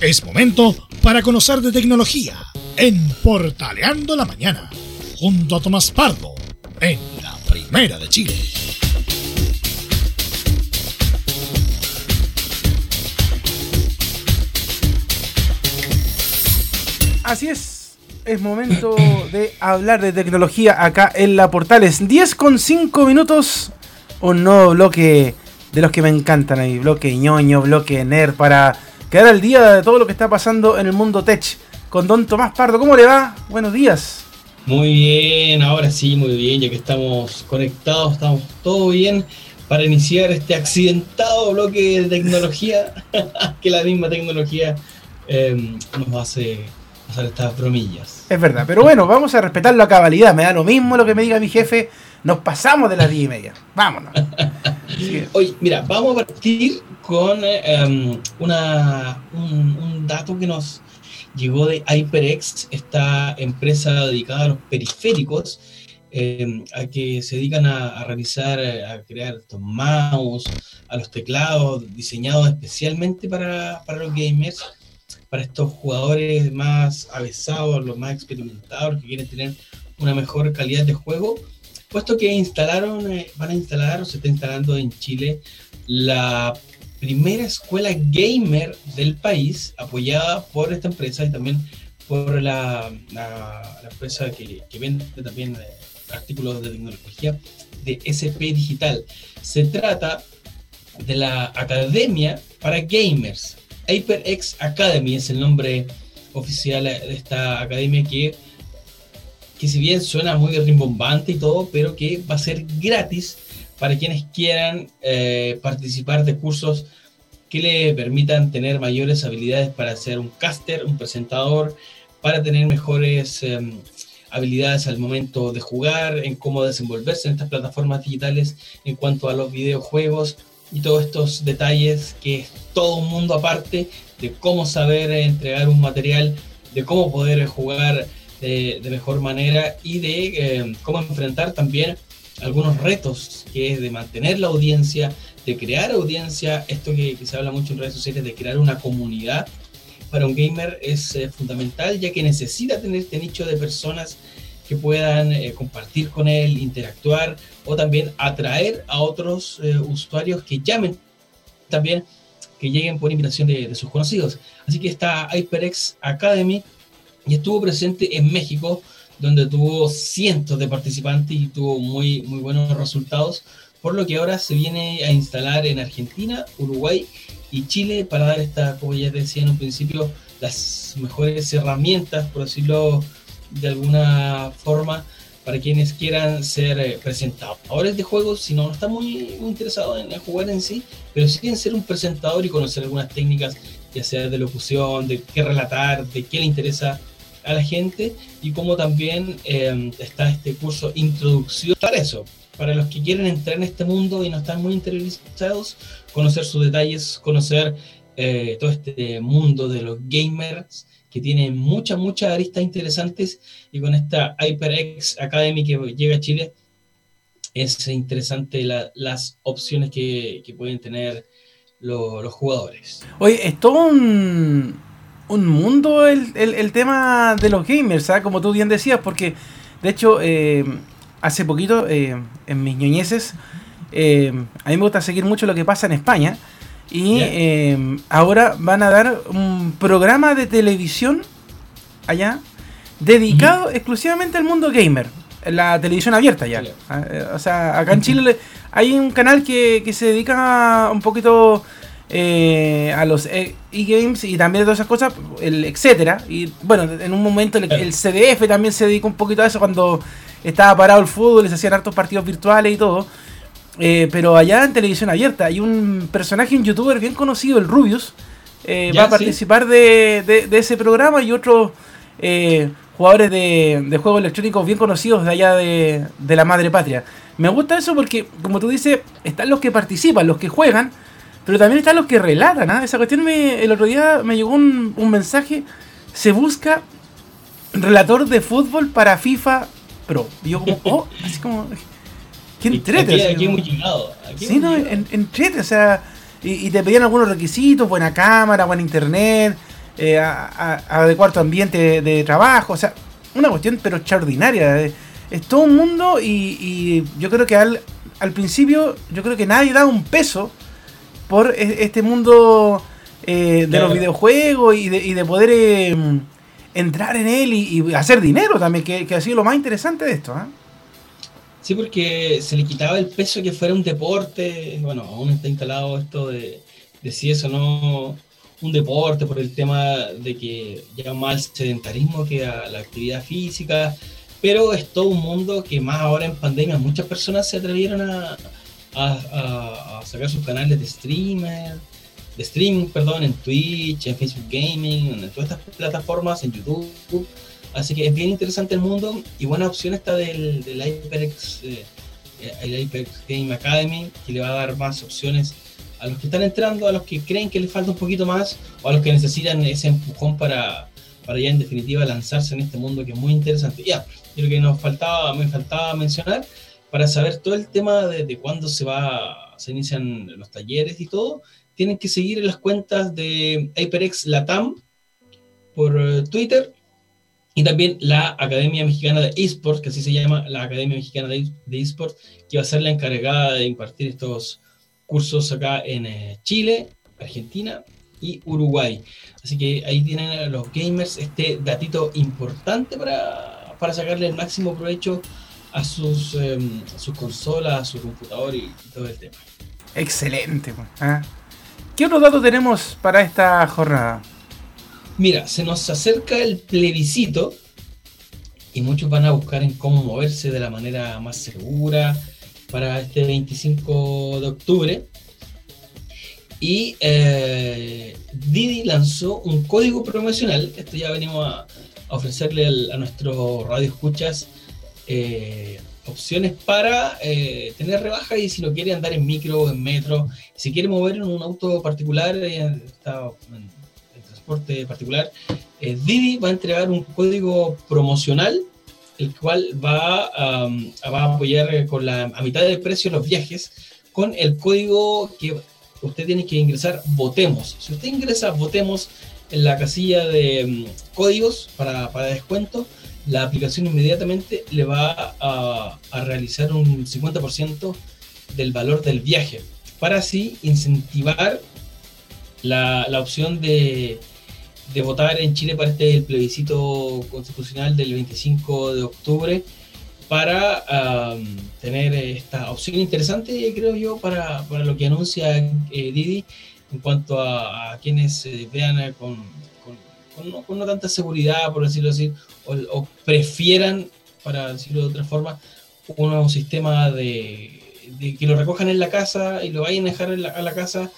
Es momento para conocer de tecnología en Portaleando la Mañana, junto a Tomás Pardo, en la Primera de Chile. Así es, es momento de hablar de tecnología acá en la Portales. 10 con 5 minutos, un nuevo bloque de los que me encantan ahí, bloque ñoño, bloque nerd, para quedar al día de todo lo que está pasando en el mundo tech. Con don Tomás Pardo, ¿cómo le va? Buenos días. Muy bien, ahora sí, muy bien, ya que estamos conectados, estamos todo bien para iniciar este accidentado bloque de tecnología, que la misma tecnología eh, nos hace hacer estas bromillas. Es verdad, pero bueno, vamos a respetarlo a cabalidad, me da lo mismo lo que me diga mi jefe, nos pasamos de las 10 y media, vámonos. Oye, mira, vamos a partir con em, una, un, dato que nos llegó de HyperX, esta empresa dedicada a los periféricos, em, a que se dedican a, realizar, a crear estos mouse, a los teclados diseñados especialmente para, para los gamers, para estos jugadores más avesados, los más experimentados, que quieren tener una mejor calidad de juego puesto que instalaron, eh, van a instalar o se está instalando en Chile la primera escuela gamer del país, apoyada por esta empresa y también por la, empresa que, vende también eh, artículos de tecnología de SP Digital. Se trata de la Academia para Gamers. HyperX Academy es el nombre oficial de esta academia que que si bien suena muy rimbombante y todo, pero que va a ser gratis para quienes quieran eh, participar de cursos que le permitan tener mayores habilidades para ser un caster, un presentador, para tener mejores em, habilidades al momento de jugar, en cómo desenvolverse en estas plataformas digitales en cuanto a los videojuegos y todos estos detalles que es todo un mundo aparte de cómo saber entregar un material, de cómo poder jugar de, mejor manera y de eh, cómo enfrentar también algunos retos, que es de mantener la audiencia, de crear audiencia, esto que, se habla mucho en redes sociales, de crear una comunidad para un gamer es eh, fundamental, ya que necesita tener este nicho de personas que puedan eh, compartir con él, interactuar o también atraer a otros usuarios que llamen también, que lleguen por invitación de sus conocidos. Así que está HyperX Academy y estuvo presente en México, donde tuvo cientos de participantes y tuvo muy, muy buenos resultados, por lo que ahora se viene a instalar en Argentina, Uruguay y Chile para dar esta, como ya decía en un principio, las mejores herramientas, por decirlo de alguna forma, para quienes quieran ser eh, presentadores de juegos, si no, están muy, muy interesados en, jugar en sí, pero si quieren ser un presentador y conocer algunas técnicas, ya sea de locución, de qué relatar, de qué le interesa a la gente y como también eh, está este curso Introducción para eso, para los que quieren entrar en este mundo y no están muy interiorizados, conocer sus detalles, conocer eh, todo este mundo de los gamers que tiene muchas, muchas aristas interesantes y con esta HyperX Academy que llega a Chile es interesante las opciones que, pueden tener los jugadores. Oye, es un, un mundo el, el, tema de los gamers, ¿sabes? como tú bien decías, porque de hecho eh, hace poquito eh, en mis ñoñeces eh, a mí me gusta seguir mucho lo que pasa en España y ahora van a dar un programa de televisión allá dedicado exclusivamente al mundo gamer, la televisión abierta ya. Ah, o sea, acá en Chile hay un canal que, que se dedica un poquito eh, a los e, e-games y también todas esas cosas, el etcétera. Y bueno, en un momento el, CDF también se dedicó un poquito a eso cuando estaba parado el fútbol se hacían hartos partidos virtuales y todo. Eh, pero allá en televisión abierta hay un personaje, un youtuber bien conocido, el Rubius, eh, va a participar de, ese programa y otros jugadores de, de, juegos electrónicos bien conocidos de allá de, de la madre patria. Me gusta eso porque, como tú dices, están los que participan, los que juegan, pero también están los que relatan, ¿ah? Esa cuestión me, el otro día me llegó un, mensaje. Se busca relator de fútbol para FIFA Pro. Y yo como, oh, así como. ¿Qué entrete? Aquí, hemos llegado. sí, no, en, entrete, o sea. Y, te pedían algunos requisitos, buena cámara, buen internet, eh, a, adecuar tu ambiente de, trabajo, o sea, una cuestión pero extraordinaria. Es todo un mundo y, yo creo que al, al, principio, yo creo que nadie da un peso por e, este mundo de los videojuegos y de, y de poder em, entrar en él y, hacer dinero también, que, ha sido lo más interesante de esto. ¿ah? Sí, porque se le quitaba el peso que fuera un deporte. Bueno, aún está instalado esto de, de si eso no un deporte por el tema de que llega más al sedentarismo que a la actividad física. Pero es todo un mundo que más ahora en pandemia muchas personas se atrevieron a, a, a sacar sus canales de streamer, de streaming, perdón, en Twitch, en Facebook Gaming, en todas estas plataformas, en YouTube Así que es bien interesante el mundo y buena opción está del, del HyperX, eh, el HyperX Game Academy, que le va a dar más opciones a los que están entrando, a los que creen que les falta un poquito más o a los que necesitan ese empujón para, para ya en definitiva lanzarse en este mundo que es muy interesante. Ya, creo que nos faltaba, me faltaba mencionar para saber todo el tema de, cuándo se va, se inician los talleres y todo, tienen que seguir las cuentas de HyperX Latam por eh, Twitter y también la Academia Mexicana de Esports, que así se llama la Academia Mexicana de, Esports, que va a ser la encargada de impartir estos cursos acá en eh, Chile, Argentina y Uruguay. Así que ahí tienen los gamers este datito importante para, para sacarle el máximo provecho a sus, em, sus consolas, a su computador y, todo el tema. Excelente. ¿ah? ¿Qué otros datos tenemos para esta jornada? Mira, se nos acerca el plebiscito y muchos van a buscar en cómo moverse de la manera más segura para este 25 de octubre. Y eh, Didi lanzó un código promocional. Esto ya venimos a, ofrecerle a nuestros radio escuchas eh, opciones para eh, tener rebaja y si no quiere andar en micro o en metro, si quiere mover en un auto particular, está particular, eh, Didi va a entregar un código promocional, el cual va, a apoyar con la, a mitad del precio los viajes, con el código que usted tiene que ingresar Votemos. Si usted ingresa Votemos en la casilla de mm, códigos para, para, descuento, la aplicación inmediatamente le va a, a realizar un 50% del valor del viaje, para así incentivar la, la opción de, de votar en Chile para este plebiscito constitucional del 25 de octubre para tener esta opción interesante, creo yo, para, para lo que anuncia eh, Didi en cuanto a, quienes eh, vean eh, con, con, no, tanta seguridad, por decirlo así, o, prefieran, para decirlo de otra forma, un sistema de, que lo recojan en la casa y lo vayan a dejar a la casa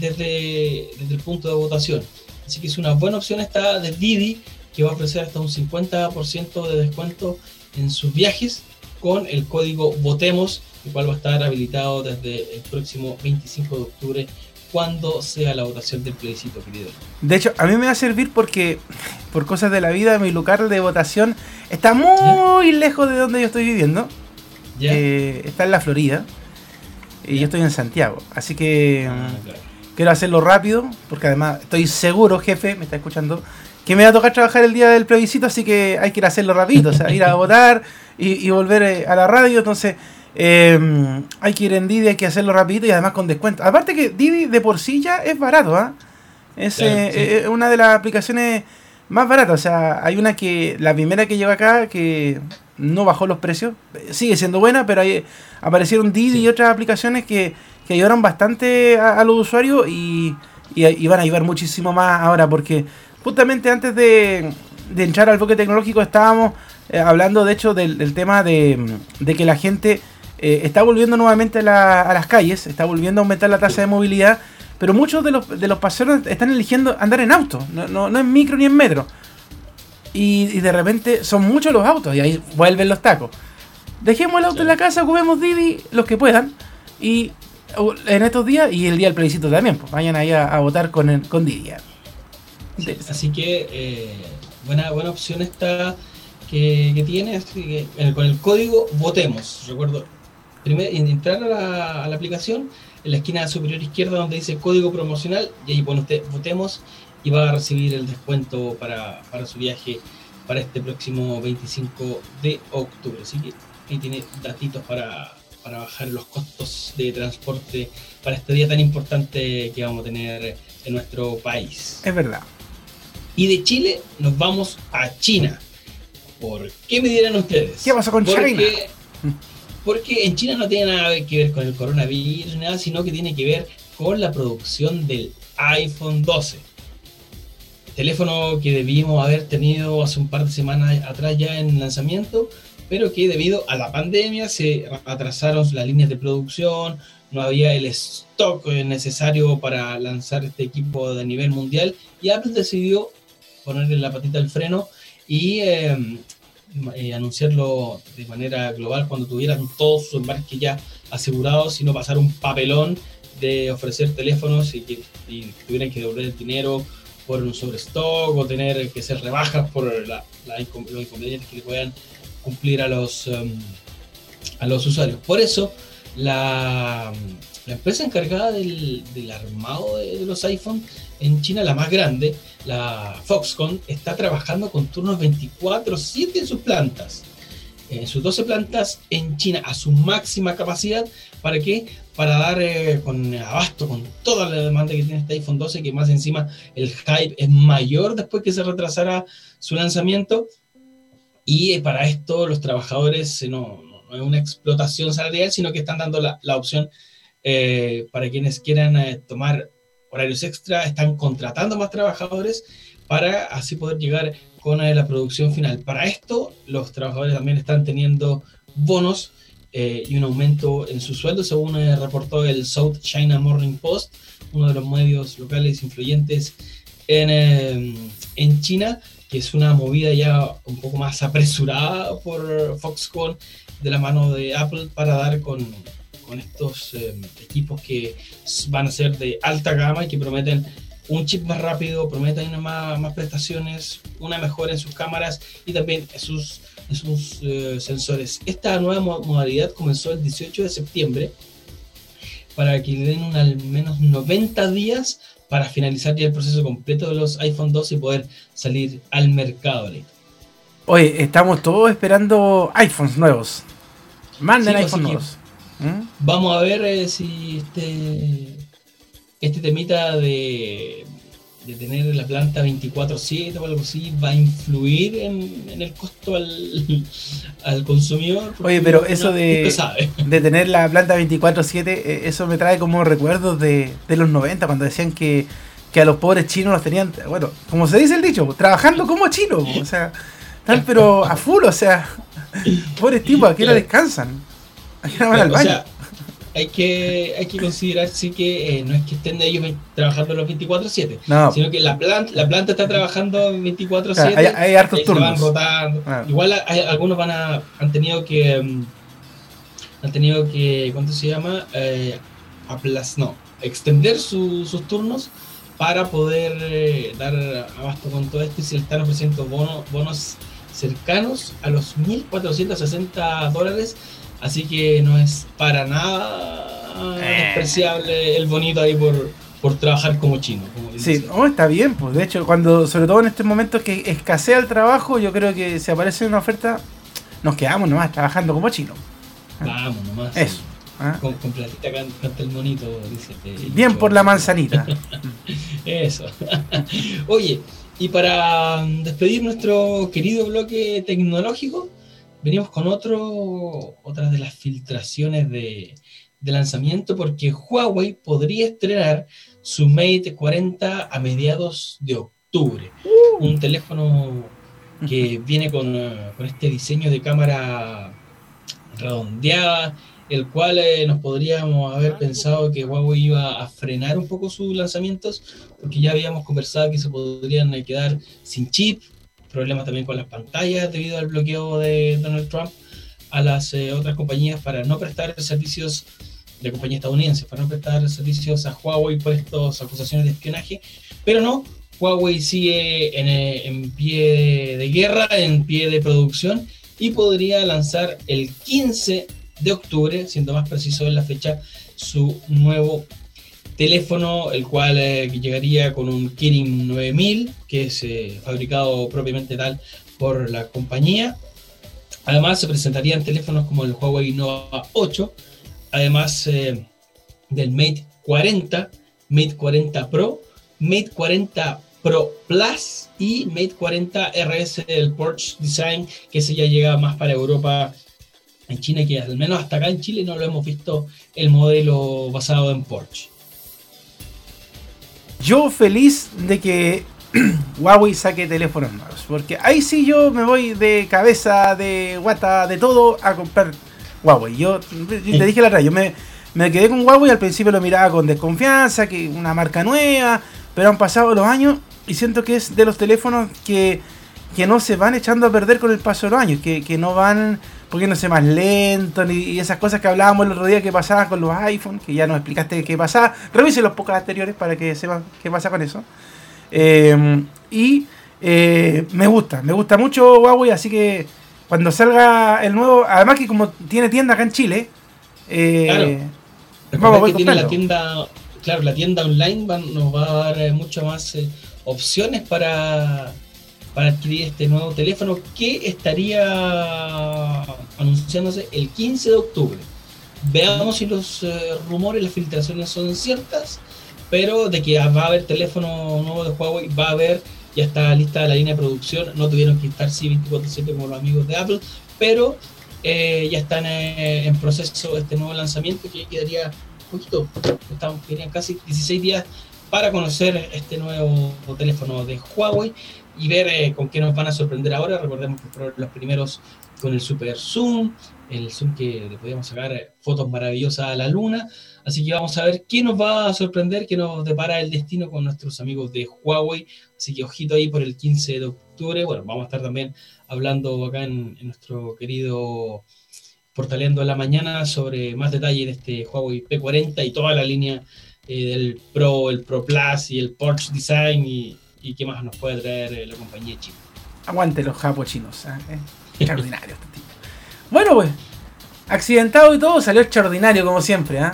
desde, desde el punto de votación. Así que es una buena opción esta de Didi, que va a ofrecer hasta un 50% de descuento en sus viajes con el código VOTEMOS, el cual va a estar habilitado desde el próximo 25 de octubre cuando sea la votación del plebiscito, querido. De hecho, a mí me va a servir porque, por cosas de la vida, mi lugar de votación está muy lejos de donde yo estoy viviendo. Eh, está en la Florida. Y yo estoy en Santiago. Así que... Ah, quiero hacerlo rápido, porque además estoy seguro, jefe, me está escuchando, que me va a tocar trabajar el día del plebiscito, así que hay que ir a hacerlo rápido, o sea, ir a votar y, volver eh, a la radio, entonces em, hay que ir en Didi, hay que hacerlo rapidito y además con descuento. Aparte que Didi de por sí ya es barato, ¿ah? Es eh, una de las aplicaciones más baratas, o sea, hay una que, la primera que llegó acá, que no bajó los precios, sigue siendo buena, pero ahí aparecieron Didi y otras aplicaciones que que ayudaron bastante a, los usuarios y, van a ayudar muchísimo más ahora porque justamente antes de, entrar al bloque tecnológico estábamos eh, hablando de hecho del, tema de, que la gente eh, está volviendo nuevamente a, las calles, está volviendo a aumentar la tasa de movilidad, pero muchos de los, de los pasajeros están eligiendo andar en auto, no, no, en micro ni en metro. Y, y, de repente son muchos los autos y ahí vuelven los tacos. Dejemos el auto en la casa, ocupemos Didi los que puedan y en estos días y el día del plebiscito también. Pues vayan ahí a, votar con, el, con Didier. así que eh, buena, buena opción esta que, que tiene, que, con el código votemos. Recuerdo, primero entrar a la, aplicación, en la esquina superior izquierda donde dice código promocional, y ahí pone usted votemos y va a recibir el descuento para, para su viaje para este próximo 25 de octubre. Así que ahí tiene datitos para, para bajar los costos de transporte para este día tan importante que vamos a tener en nuestro país. Es verdad. Y de Chile nos vamos a China. ¿Por qué me dirán ustedes? ¿Qué pasa con China? Porque en China no tiene nada que ver con el coronavirus, nada, sino que tiene que ver con la producción del iPhone 12. Teléfono que debíamos haber tenido hace un par de semanas atrás ya en lanzamiento, pero que debido a la pandemia se atrasaron las líneas de producción, no había el stock necesario para lanzar este equipo de nivel mundial y Apple decidió ponerle la patita al freno y em, eh, anunciarlo de manera global cuando tuvieran todos sus embarques ya asegurados y no pasar un papelón de ofrecer teléfonos y que tuvieran que devolver el dinero por un sobrestock o tener que hacer rebajas por la, los inconvenientes que le puedan cumplir a los, em, a los usuarios. Por eso, la, la empresa encargada del, del armado de, los iPhone en China, la más grande, la Foxconn, está trabajando con turnos 24/7 en sus plantas. En sus 12 plantas en China a su máxima capacidad. ¿Para qué? Para dar eh, con abasto con toda la demanda que tiene este iPhone 12, que más encima el hype es mayor después que se retrasara su lanzamiento. Y eh, para esto los trabajadores eh, no, no, es una explotación salarial, sino que están dando la, la opción para quienes quieran tomar horarios extra, están contratando más trabajadores para así poder llegar con eh, la producción final. Para esto, los trabajadores también están teniendo bonos eh, y un aumento en su sueldo, según eh, reportó el South China Morning Post, uno de los medios locales influyentes en, en China, que es una movida ya un poco más apresurada por Foxconn de la mano de Apple para dar con con estos eh, equipos que van a ser de alta gama y que prometen un chip más rápido, prometen más, más prestaciones, una mejora en sus cámaras y también en sus, sus eh, sensores. Esta nueva modalidad comenzó el 18 de septiembre para que le den al menos 90 días para finalizar ya el proceso completo de los iPhone 2 y poder salir al mercado. Oye, estamos todos esperando iPhones nuevos. Manden sí, iPhone nuevos. ¿Mm? Vamos a ver eh, si este, este temita de, de tener la planta 24/7 o algo así va a influir en, el costo al, al consumidor. Oye, pero eso de, de tener la planta 24/7, eh, eso me trae como recuerdos de, de los 90, cuando decían que, que, a los pobres chinos los tenían, bueno, como se dice el dicho, trabajando como chinos, o sea, están pero a full, o sea, pobres tipos, aquí no descansan o sea, hay que, hay que considerar sí que eh, no es que estén ellos trabajando los 24-7, sino que la planta, la planta está trabajando 24-7. hay, hay, hartos turnos. van rotando. Igual hay, algunos van a, han tenido que mm, han tenido que, ¿cuánto se llama? Eh, no, extender sus turnos para poder eh, dar abasto con todo esto y se le están ofreciendo bonos, bonos cercanos a los 1.460 dólares Así que no es para nada eh. despreciable el bonito ahí por, por trabajar como chino. sí, no, está bien, pues de hecho, cuando, sobre todo en estos momentos que escasea el trabajo, yo creo que si aparece una oferta, nos quedamos nomás trabajando como chino. Vamos nomás. Eso. ¿ah? Con, platita canta el monito, dice. bien por la manzanita. Eso. Oye, y para despedir nuestro querido bloque tecnológico, venimos con otro, otras de las filtraciones de, lanzamiento porque Huawei podría estrenar su Mate 40 a mediados de octubre. Uh. Un teléfono que viene con, con, este diseño de cámara redondeada, el cual eh, nos podríamos haber pensado que Huawei iba a frenar un poco sus lanzamientos, porque ya habíamos conversado que se podrían eh, quedar sin chip problemas también con las pantallas debido al bloqueo de Donald Trump a las eh, otras compañías para no prestar servicios de compañías estadounidenses, para no prestar servicios a Huawei por estas acusaciones de espionaje, pero no, Huawei sigue en, eh, pie de guerra, en pie de producción y podría lanzar el 15 de octubre, siendo más preciso en la fecha, su nuevo teléfono, el cual eh, llegaría con un Kirin 9000, que es eh, fabricado propiamente tal por la compañía. Además, se presentarían teléfonos como el Huawei Nova 8, además del Mate 40, Mate 40 Pro, Mate 40 Pro Plus y Mate 40 RS del Porsche Design, que ese ya llega más para Europa en China, que al menos hasta acá en Chile no lo hemos visto el modelo basado en Porsche. Yo feliz de que Huawei saque teléfonos nuevos, porque ahí sí yo me voy de cabeza, de guata, de todo a comprar Huawei. Yo, te dije la verdad, yo me, me quedé con Huawei, al principio lo miraba con desconfianza, que una marca nueva, pero han pasado los años y siento que es de los teléfonos que, que no se van echando a perder con el paso de los años, que, que no van poniéndose más lento, ni y esas cosas que hablábamos el otro día que pasaban con los iPhone, que ya nos explicaste qué pasaba. Revise los pocos anteriores para que sepan qué pasa con eso. Eh, y eh, me gusta, me gusta mucho Huawei, así que cuando salga el nuevo, además que como tiene tienda acá en Chile, eh, vamos que tiene la tienda, claro, la tienda online nos va a dar eh, mucho más opciones para para adquirir este nuevo teléfono que estaría anunciándose el 15 de octubre. Veamos si los eh, rumores, las filtraciones son ciertas, pero de que va a haber teléfono nuevo de Huawei, va a haber, ya está lista la línea de producción, no tuvieron que estar sí 24/7 como los amigos de Apple, pero eh, ya están eh, en proceso este nuevo lanzamiento que quedaría poquito, estamos, quedarían casi 16 días para conocer este nuevo teléfono de Huawei y ver eh, con qué nos van a sorprender ahora. Recordemos que fueron los primeros con el super zoom, el zoom que le podíamos sacar eh, fotos maravillosas a la luna. Así que vamos a ver qué nos va a sorprender, qué nos depara el destino con nuestros amigos de Huawei. Así que ojito ahí por el 15 de octubre. Bueno, vamos a estar también hablando acá en, nuestro querido Portaleando en la mañana sobre más detalle de este Huawei P40 y toda la línea eh, del Pro, el Pro Plus y el Porsche Design y, y qué más nos puede traer eh, la compañía china. Aguante los japos chinos, ¿eh? extraordinario este tipo. Bueno, pues, accidentado y todo, salió extraordinario como siempre. ¿eh?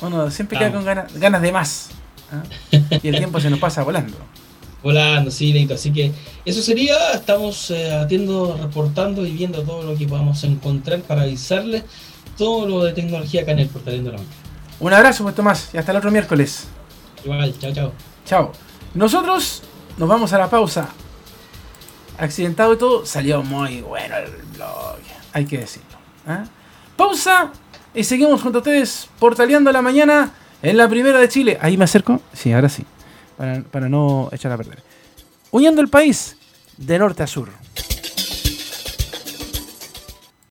Uno siempre queda con ganas, de más. ¿eh? Y el tiempo se nos pasa volando. Volando, sí, Leito. Así que eso sería. Estamos eh, reportando y viendo todo lo que podamos encontrar para avisarles todo lo de tecnología acá en el portal de la Un abrazo, pues Tomás, y hasta el otro miércoles. Igual, chao, chao. Chao. Nosotros nos vamos a la pausa. Accidentado y todo, salió muy bueno el blog. Hay que decirlo. ¿eh? Pausa y seguimos junto a ustedes portaleando la mañana en la primera de Chile. Ahí me acerco. Sí, ahora sí. Para, para no echar a perder. Uniendo el país de norte a sur.